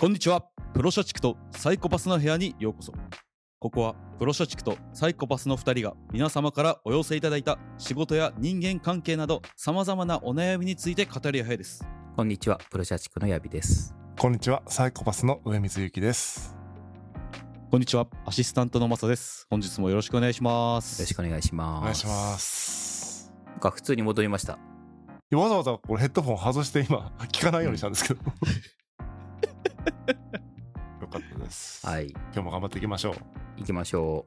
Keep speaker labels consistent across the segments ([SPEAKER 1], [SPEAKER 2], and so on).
[SPEAKER 1] こんにちはプロ社畜とサイコパスの部屋にようこそここはプロ社畜とサイコパスの2人が皆様からお寄せいただいた仕事や人間関係など様々なお悩みについて語り合う部屋です
[SPEAKER 2] こんにちは、プロ社畜のヤビです。
[SPEAKER 3] こんにちは、サイコパスの上水ゆきです。
[SPEAKER 1] こんにちはアシスタントのマサです本日もよろしくお願いします
[SPEAKER 2] よろしくお願いします。
[SPEAKER 3] お願いします。
[SPEAKER 2] なんか普通に戻りました。
[SPEAKER 3] わざわざこれヘッドフォン外して今聞かないようにしたんですけど。よかったです。
[SPEAKER 2] はい。
[SPEAKER 3] 今日も頑張っていきましょう。
[SPEAKER 2] 行きましょ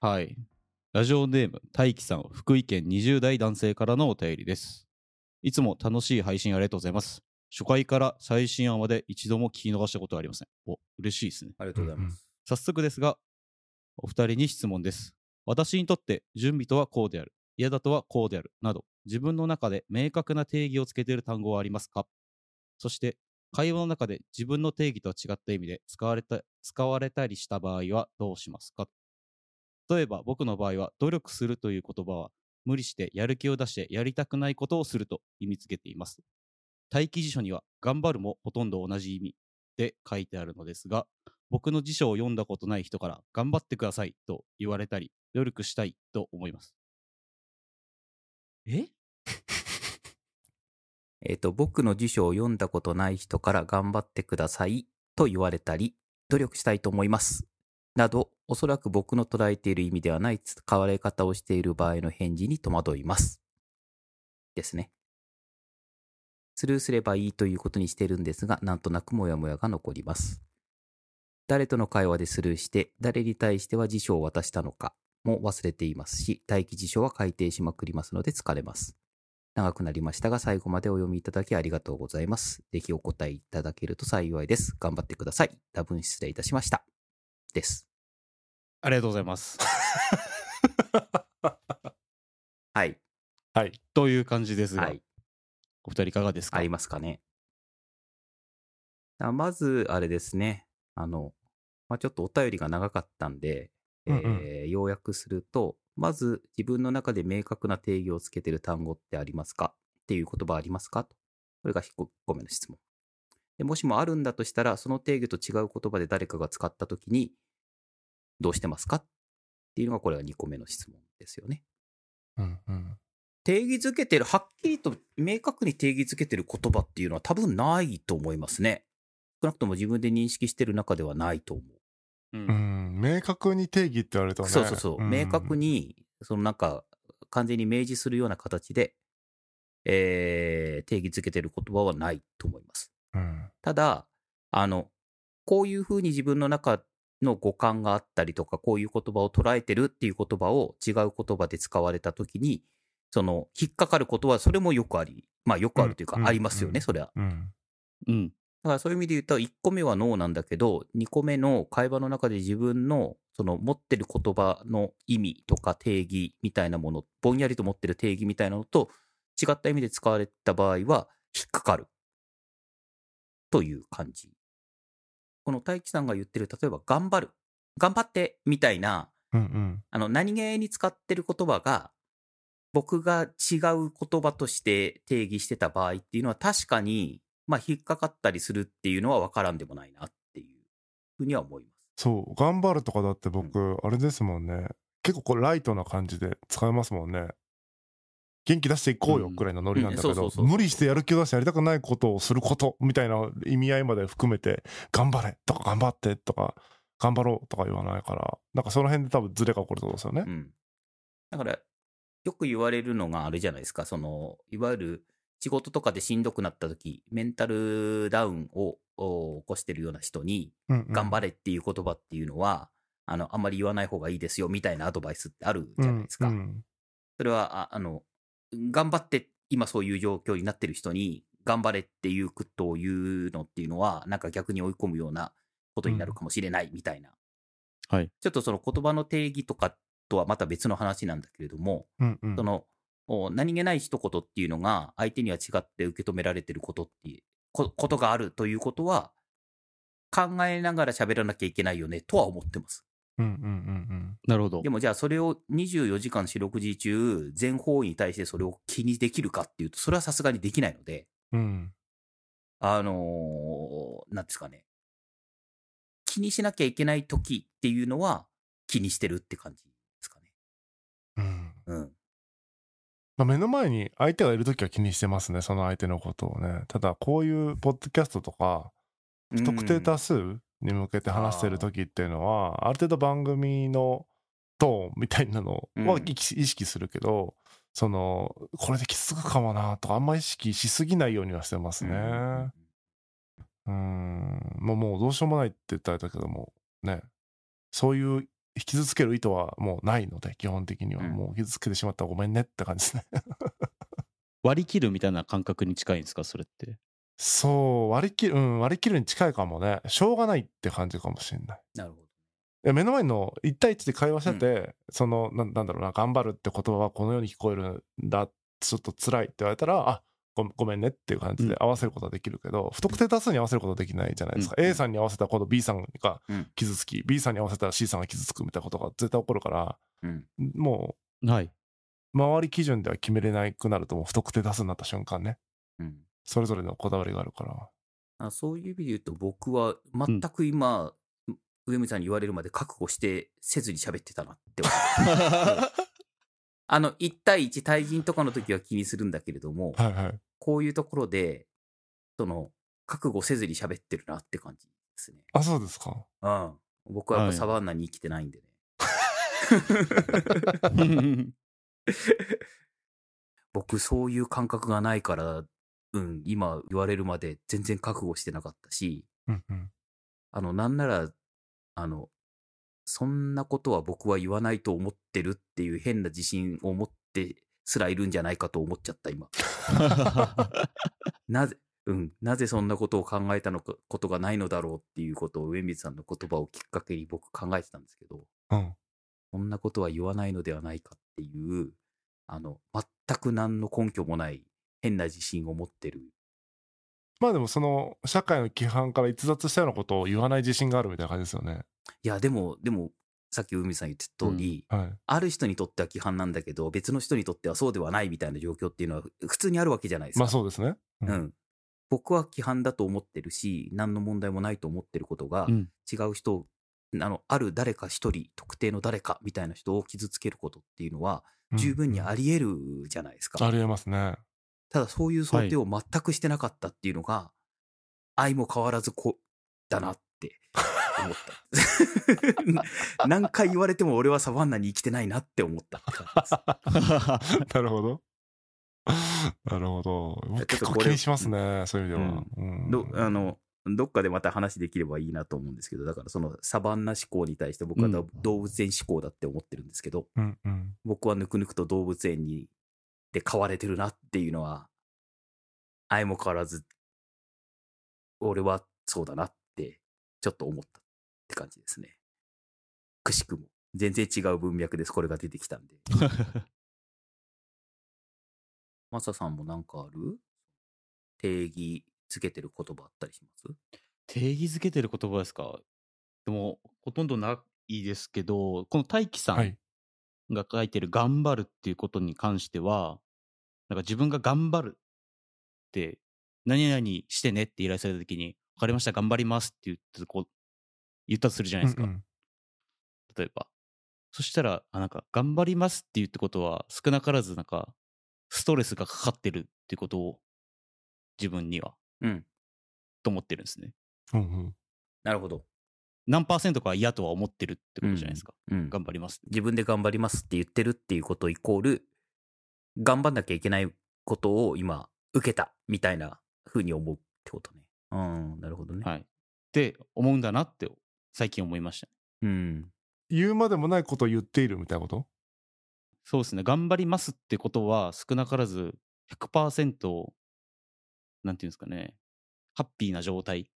[SPEAKER 1] はいラジオネーム大輝さん福井県20代男性からのお便りですいつも楽しい配信ありがとうございます初回から最新話まで一度も聞き逃したことはありませんお嬉しいですね
[SPEAKER 2] う。ありがとうございます。
[SPEAKER 1] 早速ですが、お二人に質問です。私にとって準備とはこうである、嫌だとはこうである、など、自分の中で明確な定義をつけている単語はありますか？そして、会話の中で自分の定義とは違った意味で使われた使われたりした場合はどうしますか？例えば僕の場合は努力するという言葉は無理してやる気を出してやりたくないことをすると意味付けています。待機辞書には頑張るもほとんど同じ意味で書いてあるのですが、僕の辞書を読んだことない人から頑張ってくださいと言われたり、努力したいと思います。え？
[SPEAKER 2] えっ、と、僕の辞書を読んだことない人から頑張ってくださいと言われたり、努力したいと思います。など、おそらく僕の捉えている意味ではない使われ方をしている場合の返事に戸惑います。ですね。スルーすればいいということにしてるんですが、なんとなくモヤモヤが残ります。誰との会話でスルーして、誰に対しては辞書を渡したのかも忘れていますし、待機辞書は改定しまくりますので疲れます。長くなりましたが、最後までお読みいただきありがとうございます。ぜひお答えいただけると幸いです。頑張ってください。多分失礼いたしました。です。
[SPEAKER 1] ありがとうございます。
[SPEAKER 2] はい。
[SPEAKER 3] はい。
[SPEAKER 1] という感じですが、
[SPEAKER 2] はい。
[SPEAKER 1] お二人いかがですか？
[SPEAKER 2] ありますかね。あまず、あれですね。あの、まあ、ちょっとお便りが長かったんで、
[SPEAKER 3] うんうん
[SPEAKER 2] えー要約すると、まず自分の中で明確な定義をつけてる単語ってありますか？っていう言葉ありますか？と。これが1個目の質問。でもしもあるんだとしたら、その定義と違う言葉で誰かが使ったときに、どうしてますか？っていうのが、これが2個目の質問ですよね。
[SPEAKER 3] うんうん。
[SPEAKER 2] 定義づけてる、はっきりと明確に定義づけてる言葉っていうのは多分ないと思いますね。少なくとも自分で認識してる中ではないと思う。
[SPEAKER 1] うん
[SPEAKER 3] うん。明確に定義って言われるとね。
[SPEAKER 2] そうそうそう。
[SPEAKER 3] ん
[SPEAKER 2] 明確。に、そのなんか、完全に明示するような形で、えー、定義づけてる言葉はないと思います。
[SPEAKER 3] うん。
[SPEAKER 2] ただ、あの、こういうふうに自分の中の五感があったりとか、こういう言葉を捉えてるっていう言葉を違う言葉で使われたときに、その、引っかかることは、それもよくあり、まあよくあるというか、
[SPEAKER 3] うん
[SPEAKER 2] ありますよね、
[SPEAKER 3] うん
[SPEAKER 2] それは。
[SPEAKER 3] うん。
[SPEAKER 1] うん。
[SPEAKER 2] だからそういう意味で言うと、1個目はノーなんだけど、2個目の会話の中で自分のその持ってる言葉の意味とか定義みたいなもの、ぼんやりと持ってる定義みたいなのと違った意味で使われた場合は引っかかるという感じ。この太一さんが言ってる、例えば頑張る、頑張ってみたいな、
[SPEAKER 3] うんうん。
[SPEAKER 2] あの何気に使ってる言葉が僕が違う言葉として定義してた場合っていうのは確かに、まあ、引っかかったりするっていうのは分からんでもないなっていうふうには思います。
[SPEAKER 3] そう。頑張るとかだって僕、あれですもんね。結構こうライトな感じで使えますもんね。元気出していこうよ
[SPEAKER 1] うん
[SPEAKER 3] くらいのノリなんだけど無理してやる気を出してやりたくないことをすることみたいな意味合いまで含めて、頑張れとか頑張ってとか、頑張ろうとか言わないから、なんかその辺で多分ズレが起こるってことですよね
[SPEAKER 2] う。ん。だから、よく言われるのがあれじゃないですか、その、いわゆる仕事とかでしんどくなった時、メンタルダウンをお起こしてるような人に、
[SPEAKER 3] うんうん
[SPEAKER 2] 頑張れっていう言葉っていうのは、あの、あんまり言わない方がいいですよみたいなアドバイスってあるじゃないですか。
[SPEAKER 3] うんうん
[SPEAKER 2] それは、ああの、頑張って今そういう状況になってる人に、頑張れっていうことを言うのっていうのは、なんか逆に追い込むようなことになるかもしれないみたいな。
[SPEAKER 1] はい。
[SPEAKER 2] ちょっとその言葉の定義とかとはまた別の話なんだけれども、
[SPEAKER 3] うんうん
[SPEAKER 2] その、お何気ない一言っていうのが相手には違って受け止められてることっていう、こことがあるということは、考えながら喋らなきゃいけないよねとは思ってます。
[SPEAKER 3] うんうんうん
[SPEAKER 1] なるほど
[SPEAKER 2] で。もじゃあそれを24時間四六時中全方位に対してそれを気にできるかっていうとそれはさすがにできないので
[SPEAKER 3] うんうん
[SPEAKER 2] あのーなんですかね気にしなきゃいけない時っていうのは気にしてるって感じですかね。
[SPEAKER 3] うん。
[SPEAKER 2] うん。
[SPEAKER 3] まあ、目の前に相手がいるときは気にしてますね、その相手のことをね。ただ、こういうポッドキャストとか、不特定多数に向けて話してるときっていうのは、ある程度番組のトーンみたいなのは
[SPEAKER 2] うん
[SPEAKER 3] 意識するけど、その、これできつくかもなとか、あんま意識しすぎないようにはしてますね。
[SPEAKER 2] うん
[SPEAKER 3] もうどうしようもないって言ったらだけども、ね。そういう傷つける意図はもうないので、基本的には。
[SPEAKER 2] うん
[SPEAKER 3] もう傷つけてしまったらごめんねって感じですね。
[SPEAKER 1] 割り切るみたいな感覚に近いんですかそれって？
[SPEAKER 3] そう、割り切る、うん、割り切るに近いかもね。しょうがないって感じかもしれない。
[SPEAKER 2] なるほど。
[SPEAKER 3] いや目の前の1対1で会話してて、そのなん、なんだろうな、頑張るって言葉はこのように聞こえるんだ、ちょっと辛いって言われたら、あごごめんねっていう感じで合わせることはできるけど、不特定多数に合わせることはできないじゃないですか。
[SPEAKER 1] うん
[SPEAKER 3] A さんに合わせたら今度 B さんが
[SPEAKER 2] うん
[SPEAKER 3] 傷つき、B さんに合わせたら C さんが傷つくみたいなことが絶対起こるから、
[SPEAKER 2] うん。
[SPEAKER 3] も
[SPEAKER 1] はい。
[SPEAKER 3] う、周り基準では決めれなくなると、もう不特定多数になった瞬間ね。
[SPEAKER 2] うん。
[SPEAKER 3] それぞれのこだわりがあるから。
[SPEAKER 2] あそういう意味で言うと僕は全く今、上村さんに言われるまで覚悟してせずに喋ってたなって思う あの、1対1対人とかの時は気にするんだけれども、
[SPEAKER 3] はいはい。
[SPEAKER 2] こういうところで、その、覚悟せずに喋ってるなって感じですね。
[SPEAKER 3] あ、そうですか。
[SPEAKER 2] うん。僕はやっ
[SPEAKER 1] はい
[SPEAKER 2] ぱサバンナに生きてないんでね。僕そういう感覚がないから、うん、今言われるまで全然覚悟してなかったし、
[SPEAKER 3] うんうん。
[SPEAKER 2] あの、なんなら、あの、そんなことは僕は言わないと思ってるっていう変な自信を持ってすらいるんじゃないかと思っちゃった、今。なぜ、うん、なぜそんなことを考えたのか、ことがないのだろうっていうことを上水さんの言葉をきっかけに僕考えてたんですけど、
[SPEAKER 3] うん。
[SPEAKER 2] そんなことは言わないのではないかっていう、あの、全く何の根拠もない変な自信を持ってる。
[SPEAKER 3] まあでもその社会の規範から逸脱したようなことを言わない自信があるみたいな感じですよね。
[SPEAKER 2] いや、でも、でも、さっき海さん言ってた通り、
[SPEAKER 3] はい。
[SPEAKER 2] ある人にとっては規範なんだけど、別の人にとってはそうではないみたいな状況っていうのは普通にあるわけじゃないですか。
[SPEAKER 3] まあそうですね。
[SPEAKER 2] う。ん。僕は規範だと思ってるし、何の問題もないと思ってることが、
[SPEAKER 1] うん
[SPEAKER 2] 違う人、あの、ある誰か一人、特定の誰かみたいな人を傷つけることっていうのは、十分にあ
[SPEAKER 3] り、
[SPEAKER 2] り得るじゃないですか。
[SPEAKER 3] ありえますね。
[SPEAKER 2] ただそういう想定を全くしてなかったっていうのが、愛も変わらずこだなって思った。何回言われても俺はサバンナに生きてないなって思ったって感じです。
[SPEAKER 3] なるほど。なるほど。僕結構
[SPEAKER 2] ちょっとこれ
[SPEAKER 3] 気にしますね、そういう意味では。うん
[SPEAKER 2] どあのどっかでまた話できればいいなと思うんですけど、だからそのサバンナ思考に対して僕は
[SPEAKER 1] うん
[SPEAKER 2] 動物園思考だって思ってるんですけど、
[SPEAKER 3] うんうん。
[SPEAKER 2] 僕はぬくぬくと動物園にで飼われてるなっていうのは、愛も変わらず、俺はそうだなって、ちょっと思ったって感じですね。くしくも。全然違う文脈です、これが出てきたんで。マサさんもなんかある？定義つけてる言葉あったりします？
[SPEAKER 1] 定義づけてる言葉ですか？でも、ほとんどないですけど、この大輝さん
[SPEAKER 3] はい。
[SPEAKER 1] が書いてる頑張るっていうことに関しては、なんか自分が頑張るって、何々してねって依頼された時に、わかりました、頑張りますって言って、こう、言ったとするじゃないですか。
[SPEAKER 3] うんうん
[SPEAKER 1] 例えば。そしたら、あ、なんか、頑張りますって言ってことは、少なからず、なんか、ストレスがかかってるっていうことを、自分には、
[SPEAKER 2] うん。
[SPEAKER 1] と思ってるんですね。
[SPEAKER 3] うんうん
[SPEAKER 2] なるほど。
[SPEAKER 1] 何パーセントかは嫌とは思ってるってことじゃないですか。
[SPEAKER 2] うん。
[SPEAKER 1] 頑張ります。
[SPEAKER 2] 自分で頑張りますって言ってるっていうことイコール、頑張んなきゃいけないことを今、受けたみたいな風に思うってことね。うん、なるほどね。
[SPEAKER 1] はい。って思うんだなって、最近思いましたね。
[SPEAKER 2] うん。
[SPEAKER 3] 言うまでもないことを言っているみたいなこと？
[SPEAKER 1] そうですね。頑張りますってことは、少なからず100%、なんていうんですかね、ハッピーな状態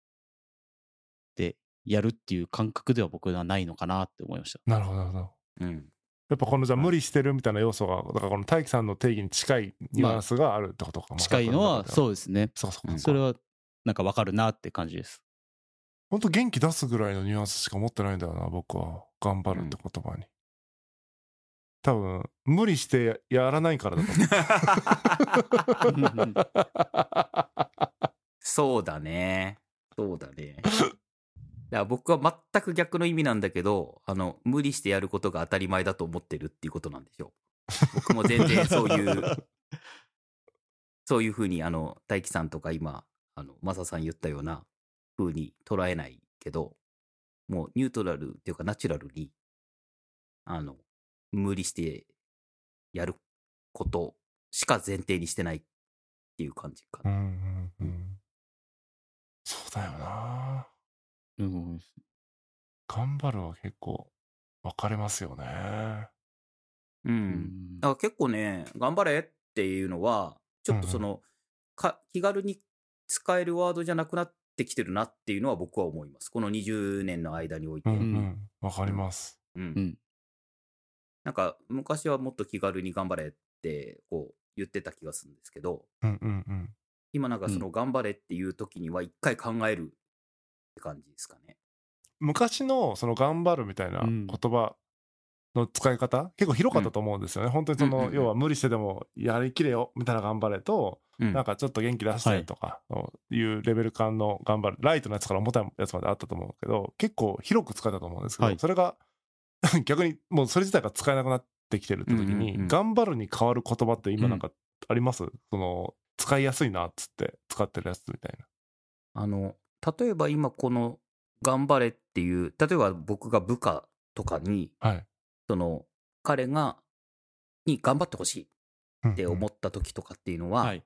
[SPEAKER 1] でやるっていう感覚では僕はないのかなって思いました。
[SPEAKER 3] なるほど、なるほど。
[SPEAKER 2] うん。
[SPEAKER 3] やっぱこのじゃあ無理してるみたいな要素が、だからこの大輝さんの定義に近いニュアンスがあるってことか。
[SPEAKER 1] 近いのは、
[SPEAKER 3] う。
[SPEAKER 1] そうですね。
[SPEAKER 3] そうかそうか。
[SPEAKER 1] それは、なんかわかるなって感じです。
[SPEAKER 3] 本当元気出すぐらいのニュアンスしか持ってないんだよな、僕は。頑張るって言葉に。多分、無理してやらないからだと思う。
[SPEAKER 2] そうだね。そうだね。から僕は全く逆の意味なんだけど、あの、無理してやることが当たり前だと思ってるっていうことなんでしょう。僕も全然 そういう、そういうふうに、あの、大輝さんとか今、あの、マサさん言ったような風に捉えないけど、もうニュートラルっていうかナチュラルに、あの、無理してやることしか前提にしてないっていう感じかな。
[SPEAKER 3] うんうんうん。そうだよな。
[SPEAKER 1] うん。
[SPEAKER 3] 頑張るは結構分かれますよね。
[SPEAKER 2] う。
[SPEAKER 1] うんん
[SPEAKER 2] だから結構ね、頑張れっていうのは、ちょっとその、か気軽に使えるワードじゃなくなってきてるなっていうのは僕は思います。この20年の間において。
[SPEAKER 3] うんう
[SPEAKER 1] うん
[SPEAKER 3] かります。
[SPEAKER 2] うん
[SPEAKER 1] うん
[SPEAKER 2] なんか昔はもっと気軽に頑張れってこう言ってた気がするんですけど、
[SPEAKER 3] うんうんうん。
[SPEAKER 2] 今なんかその頑張れっていう時には一回考えるって感じですかね。
[SPEAKER 3] 昔のその頑張るみたいな
[SPEAKER 1] うん
[SPEAKER 3] 言葉の使い方、結構広かったと思うんですよね。本当にその、
[SPEAKER 2] うんうんうん
[SPEAKER 3] 要は無理してでもやりきれよみたいな頑張れと、
[SPEAKER 2] うん
[SPEAKER 3] なんかちょっと元気出してとかい。うレベル感の頑張る、ライトのやつから重たいやつまであったと思うけど、結構広く使えたと思うんですけど、
[SPEAKER 1] はい。
[SPEAKER 3] それが 逆にもうそれ自体が使えなくなってきてるって時に、
[SPEAKER 2] うんうんうん。
[SPEAKER 3] 頑張るに変わる言葉って今なんかあります、その使いやすいなっつって使ってるやつみたいな。
[SPEAKER 2] あの、例えば今この頑張れっていう、例えば僕が部下とかに、
[SPEAKER 3] はい。
[SPEAKER 2] その彼が、に頑張ってほしいって思
[SPEAKER 3] っ
[SPEAKER 2] った時とかっていうのは、
[SPEAKER 1] はい。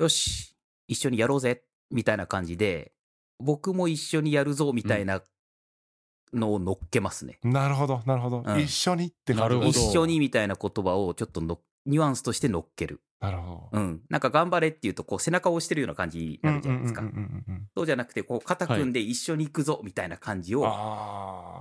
[SPEAKER 2] よし、一緒にやろうぜ、みたいな感じで、僕も一緒にやるぞ、みたいなのを乗っけますね。
[SPEAKER 3] なるほど、なるほど。
[SPEAKER 2] うん
[SPEAKER 3] 一緒にって
[SPEAKER 1] なるほど
[SPEAKER 2] 一緒にみたいな言葉をちょっとのニュアンスとして乗っける。
[SPEAKER 3] なるほど。
[SPEAKER 2] うん。なんか頑張れっていうと、こう背中を押してるような感じになるじゃないですか
[SPEAKER 3] うん。うんうんうんうん
[SPEAKER 2] そうじゃなくて、こう肩組んで一緒に行くぞ、みたいな感じを。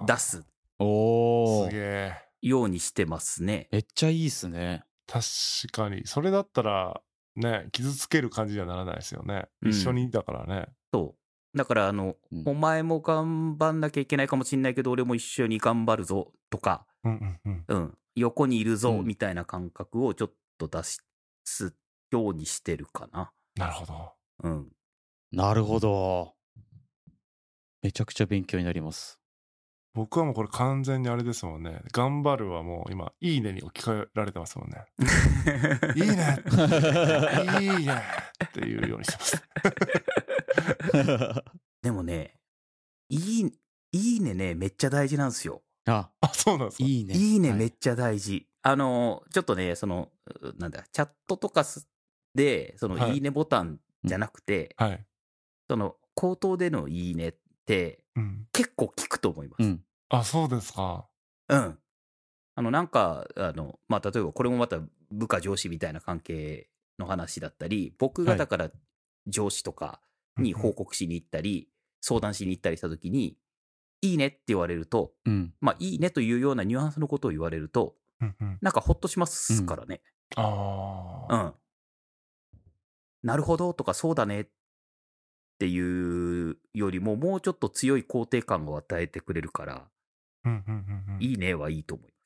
[SPEAKER 2] 出す
[SPEAKER 1] おー
[SPEAKER 3] すげえ。
[SPEAKER 2] ようにしてますね。
[SPEAKER 1] めっちゃいいっすね。
[SPEAKER 3] 確かに。それだったら、ね、傷つける感じにはならないですよね。
[SPEAKER 2] うん
[SPEAKER 3] 一緒にだからね。
[SPEAKER 2] そう。だから、あの、
[SPEAKER 1] うん
[SPEAKER 2] お前も頑張んなきゃいけないかもしんないけど、俺も一緒に頑張るぞ、とか、
[SPEAKER 3] うんうんうん。
[SPEAKER 2] うん、横にいるぞ、
[SPEAKER 1] うん
[SPEAKER 2] みたいな感覚をちょっと出すようにしてるかな。
[SPEAKER 3] なるほど。
[SPEAKER 2] うん。
[SPEAKER 1] なるほど。めちゃくちゃ勉強になります。
[SPEAKER 3] 僕はもうこれ完全にあれですもんね。頑張るはもう今、いいねに置き換えられてますもんね。いいねいいねっていうようにしてます。
[SPEAKER 2] でもね、いい、いいねね、めっちゃ大事なんですよ。
[SPEAKER 1] あ、
[SPEAKER 3] あ、そうなんですか？
[SPEAKER 1] いいね。
[SPEAKER 2] いいね、
[SPEAKER 1] はい
[SPEAKER 2] めっちゃ大事。あの、ちょっとね、その、うなんだ、チャットとかすで、その、
[SPEAKER 3] はい
[SPEAKER 2] いいねボタンじゃなくて、
[SPEAKER 3] はい。
[SPEAKER 2] その、口頭でのいいねって、
[SPEAKER 3] うん。
[SPEAKER 2] 結構効くと思います。
[SPEAKER 1] うん。
[SPEAKER 3] あ、そうですか。
[SPEAKER 2] うん。あの、なんか、あの、まあ、例えばこれもまた部下上司みたいな関係の話だったり、僕が
[SPEAKER 1] はい
[SPEAKER 2] だから上司とかに報告しに行ったり、相談しに行ったりした時に、いいねって言われると、
[SPEAKER 1] うん。
[SPEAKER 2] まあ、いいねというようなニュアンスのことを言われると、
[SPEAKER 3] うんうん。
[SPEAKER 2] なんかほっとしますからね。
[SPEAKER 3] ああ。
[SPEAKER 2] うん。なるほどとかそうだねっていうよりも、もうちょっと強い肯定感を与えてくれるから、
[SPEAKER 3] うんうんうんうん。
[SPEAKER 2] いいねはいいと思います。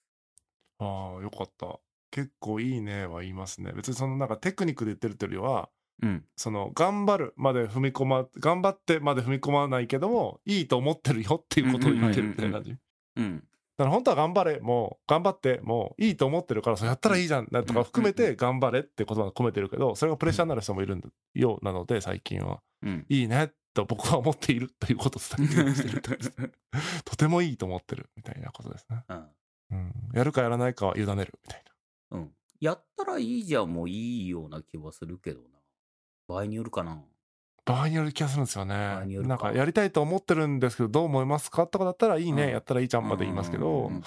[SPEAKER 3] ああ、よかった。結構いいねは言いますね。別にそのなんかテクニックで言ってるっていうよりは、
[SPEAKER 2] うん。
[SPEAKER 3] その頑張るまで踏み込ま、頑張ってまで踏み込まないけども、いいと思ってるよっていうことを言ってるみたいな感じ。だ
[SPEAKER 2] うん。
[SPEAKER 3] から本当は頑張れ、もう頑張って、もういいと思ってるから、それやったらいいじゃん、とか含めて頑張れって言葉が込めてるけど、それがプレッシャーになる人もいるようなので、最近は。
[SPEAKER 2] うん。
[SPEAKER 3] いいねと僕は思っているということを伝えてしてるとてもいいと思ってるみたいなことですね。
[SPEAKER 2] うん
[SPEAKER 3] うん。やるかやらないかは委ねるみたいな。
[SPEAKER 2] うん。やったらいいじゃんもういいような気はするけどな。場合によるかな。
[SPEAKER 3] 場合による気がするんですよね。
[SPEAKER 2] よか
[SPEAKER 3] なんかやりたいと思ってるんですけどどう思いますかとかだったらいいね、
[SPEAKER 2] うん
[SPEAKER 3] やったらいいじゃんまで言いますけど、
[SPEAKER 2] うんうんうん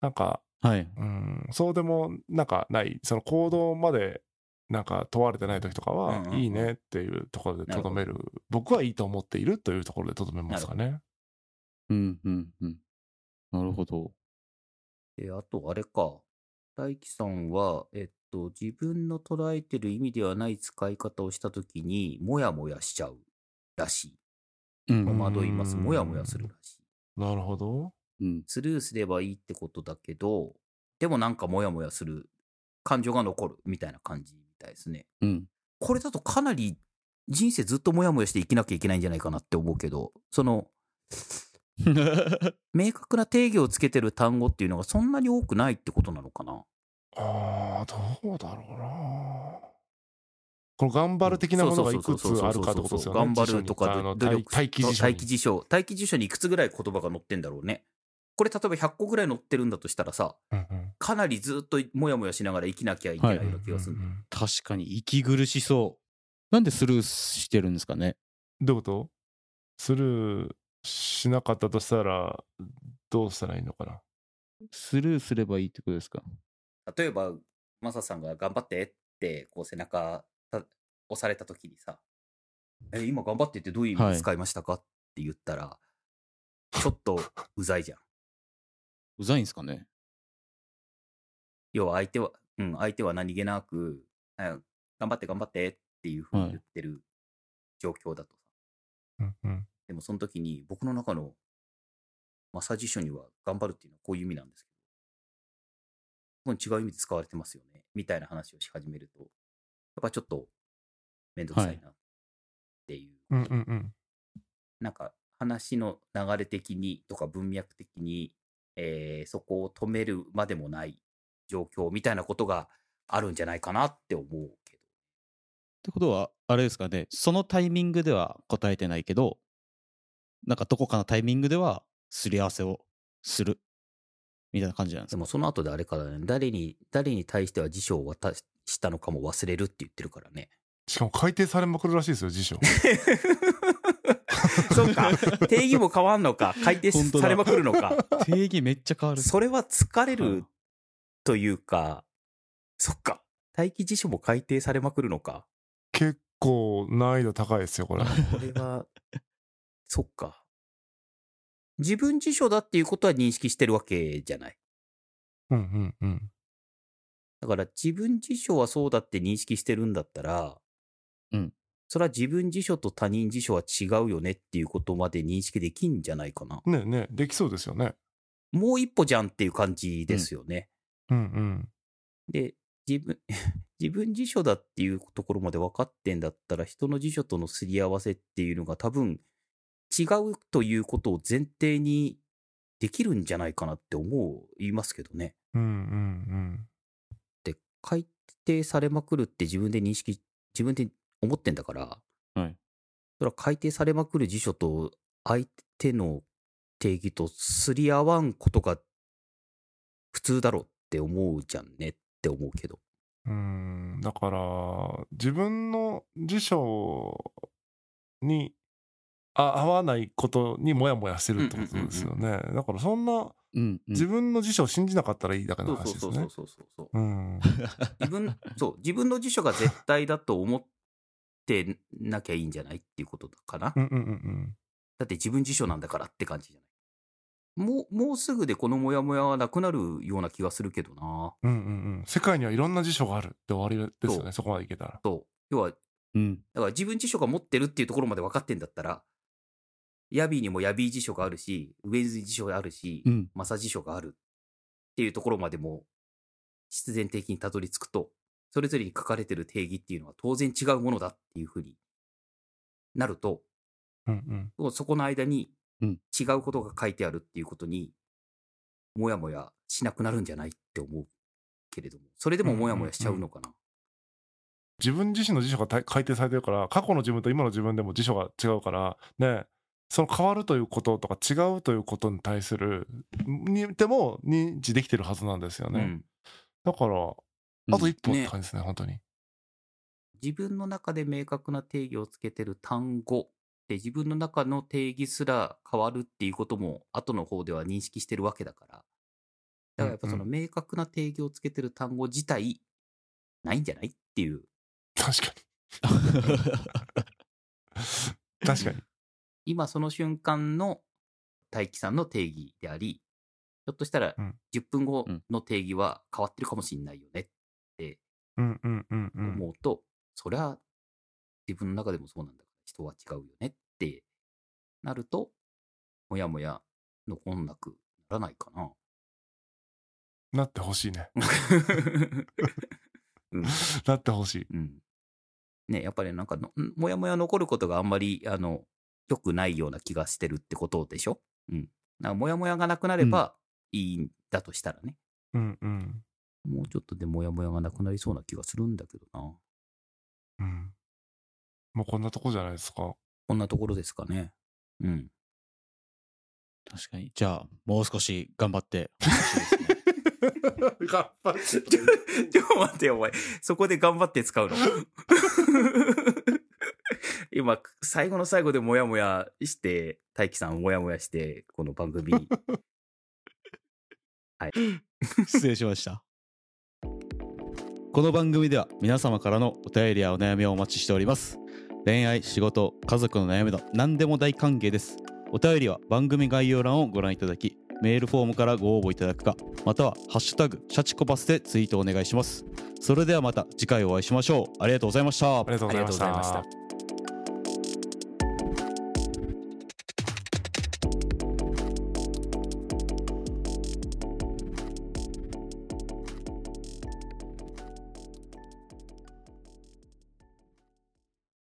[SPEAKER 3] なんか、
[SPEAKER 1] はい。
[SPEAKER 3] うん、そうでもなんかないその行動までなんか問われてない時とかは、
[SPEAKER 2] うんうんうん
[SPEAKER 3] いいねっていうところでとどめる僕はいいと思っているというところでとどめますかね。
[SPEAKER 1] うん、うん、うん。なるほど。
[SPEAKER 2] で、あとあれか。大輝さんは、えっと、自分の捉えてる意味ではない使い方をしたときに、もやもやしちゃうらしい。
[SPEAKER 1] うん。
[SPEAKER 2] 戸惑います。
[SPEAKER 3] うん
[SPEAKER 2] もやもやするらしい。
[SPEAKER 3] なるほど。
[SPEAKER 1] うん。
[SPEAKER 2] スルーすればいいってことだけど、でもなんかもやもやする。感情が残るみたいな感じみたいですね。
[SPEAKER 1] うん。
[SPEAKER 2] これだとかなり人生ずっともやもやして生きなきゃいけないんじゃないかなって思うけど、その、明確な定義をつけてる単語っていうのがそんなに多くないってことなのかな？
[SPEAKER 3] ああ、どうだろうな。この頑張る的なものがいくつあるかってことですよね。
[SPEAKER 2] 頑張るとか努力
[SPEAKER 3] 待機辞書に
[SPEAKER 2] 待機辞書待機辞書にいくつぐらい言葉が載ってんだろうねこれ例えば100個ぐらい載ってるんだとしたらさ
[SPEAKER 3] うんうん
[SPEAKER 2] かなりずっともやもやしながら生きなきゃいけないような気がする、
[SPEAKER 3] うんうん
[SPEAKER 1] 確かに息苦しそう。なんでスルーしてるんですかね？
[SPEAKER 3] どういうこと？スルーしなかったとしたら、どうしたらいいのかな？
[SPEAKER 1] スルーすればいいってことですか？
[SPEAKER 2] 例えばマサさんが頑張ってってこう背中た押された時にさ「え今頑張ってってどういう意味で使いましたか?」って言ったらちょっとうざいじゃん。
[SPEAKER 1] うざいんですかね？
[SPEAKER 2] 要は相手は、うん、相手は何気なく、あ頑張って頑張ってっていうふうに言ってる状況だとさ、
[SPEAKER 3] うんうん。
[SPEAKER 2] でもその時に僕の中のマッサージ書には頑張るっていうのはこういう意味なんですけど、ここに違う意味で使われてますよね、みたいな話をし始めると、やっぱちょっとめんどくさいなっていう、
[SPEAKER 3] うんうんうん。
[SPEAKER 2] なんか話の流れ的にとか文脈的に、えーそこを止めるまでもない状況みたいなことがあるんじゃないかなって思うけど。
[SPEAKER 1] ってことは、あれですかね、そのタイミングでは答えてないけど、なんかどこかのタイミングではすり合わせをするみたいな感じなんですか？
[SPEAKER 2] でもその後であれからね、誰に、誰に対しては辞書を渡したのかも忘れるって言ってるからね。
[SPEAKER 3] しかも改定されまくるらしいですよ、辞書。
[SPEAKER 2] そうか。定義も変わんのか。改定されまくるのか。
[SPEAKER 1] 定義めっちゃ変わる。
[SPEAKER 2] それは疲れ
[SPEAKER 1] は
[SPEAKER 2] る
[SPEAKER 1] い
[SPEAKER 2] というか、そっか。待機辞書も改定されまくるのか。
[SPEAKER 3] 結構難易度高いですよ、これ。
[SPEAKER 2] これは、そっか。自分辞書だっていうことは認識してるわけじゃない。
[SPEAKER 3] うんうんうん。
[SPEAKER 2] だから自分辞書はそうだって認識してるんだったら、
[SPEAKER 1] うん。
[SPEAKER 2] それは自分辞書と他人辞書は違うよねっていうことまで認識できんじゃないかな。
[SPEAKER 3] ねえねえ、できそうですよね。
[SPEAKER 2] もう一歩じゃんっていう感じですよね。
[SPEAKER 3] うんうん。
[SPEAKER 2] で、自分、自分辞書だっていうところまで分かってんだったら、人の辞書とのすり合わせっていうのが多分違うということを前提にできるんじゃないかなって思いますけどね。
[SPEAKER 3] うんうん
[SPEAKER 2] で、改定されまくるって自分で認識、自分で思ってんだから、
[SPEAKER 1] はい。
[SPEAKER 2] それは改定されまくる辞書と相手の定義とすり合わんことが普通だろって思うじゃんねって思うけど。
[SPEAKER 3] うん。うん。だから、自分の辞書にあ合わないことにモヤモヤしてるってことですよね。だからそんな、
[SPEAKER 1] うん、うん。
[SPEAKER 3] 自分の辞書を信じなかったらいいだけの話ですね。
[SPEAKER 2] そうそうそうそうそう。
[SPEAKER 3] うん。
[SPEAKER 2] 自分、そう、自分の辞書が絶対だと思ってなきゃいいんじゃないっていうことかな。
[SPEAKER 3] うんうんうんうん。
[SPEAKER 2] だって自分辞書なんだからって感じじゃない？もう、もうすぐでこのモヤモヤはなくなるような気がするけどな。
[SPEAKER 3] うんうんうん。世界にはいろんな辞書があるって終わりですよ
[SPEAKER 2] そ
[SPEAKER 3] ね。そこまでいけたら。
[SPEAKER 2] そう。要は、だ
[SPEAKER 1] うん。
[SPEAKER 2] から自分辞書が持ってるっていうところまで分かってんだったら、ヤビーにもヤビー辞書があるし、ウェイズ辞書があるし、
[SPEAKER 1] うん。
[SPEAKER 2] マサ辞書があるっていうところまでも必然的にたどり着くと、それぞれに書かれてる定義っていうのは当然違うものだっていうふうになると、
[SPEAKER 3] うんうん。
[SPEAKER 2] そこの間に
[SPEAKER 1] うん
[SPEAKER 2] 違うことが書いてあるっていうことに、もやもやしなくなるんじゃないって思うけれども、それでももやもやしちゃうのかな？
[SPEAKER 3] 自分自身の辞書がた改定されてるから過去の自分と今の自分でも辞書が違うからねその変わるということとか違うということに対するにでも認知できてるはずなんですよね、
[SPEAKER 2] うん。
[SPEAKER 3] だからあと一歩っ
[SPEAKER 2] ね。
[SPEAKER 3] て感じですね本当に。
[SPEAKER 2] 自分の中で明確な定義をつけてる単語で自分の中の定義すら変わるっていうことも後の方では認識してるわけだから。だからやっぱその
[SPEAKER 3] うん。
[SPEAKER 2] 明確な定義をつけてる単語自体ないんじゃないっていう。
[SPEAKER 3] 確かに。確かに。
[SPEAKER 2] 今その瞬間の大輝さんの定義であり、ひょっとしたら
[SPEAKER 3] うん。
[SPEAKER 2] 10分後
[SPEAKER 1] うん。
[SPEAKER 2] の定義は変わってるかもしれないよねって
[SPEAKER 3] うんうんうんうん。
[SPEAKER 2] 思うと、そりゃ自分の中でもそうなんだ人は違うよねってなると、もやもや残んなくならないかな。
[SPEAKER 3] なってほしいね
[SPEAKER 2] うん
[SPEAKER 3] なってほしい
[SPEAKER 2] うん。ね、やっぱりなんかもやもや残ることがあんまり、あの、良くないような気がしてるってことでしょ？うん。だからモヤモヤがなくなればいいんだとしたらね。
[SPEAKER 3] うんうん。
[SPEAKER 2] もうちょっとでモヤモヤがなくなりそうな気がするんだけどな。
[SPEAKER 3] うん。もうこんなとこじゃないですか。
[SPEAKER 2] こんなところですかね。うん。
[SPEAKER 1] 確かに。じゃあ、もう少し頑張って。
[SPEAKER 3] 頑張って。
[SPEAKER 2] ちょ、ちょ待ってよ、お前。そこで頑張って使うの？今、最後の最後でモヤモヤして、大輝さんモヤモヤして、この番組に。
[SPEAKER 1] 失礼しました。この番組では皆様からのお便りやお悩みをお待ちしております。恋愛、仕事、家族の悩みなど何でも大歓迎です。お便りは番組概要欄をご覧いただき、メールフォームからご応募いただくか、またはハッシュタグ、シャチコパスでツイートお願いします。それではまた次回お会いしましょう。ありがとうございました
[SPEAKER 3] あ。りがとうございま
[SPEAKER 2] した。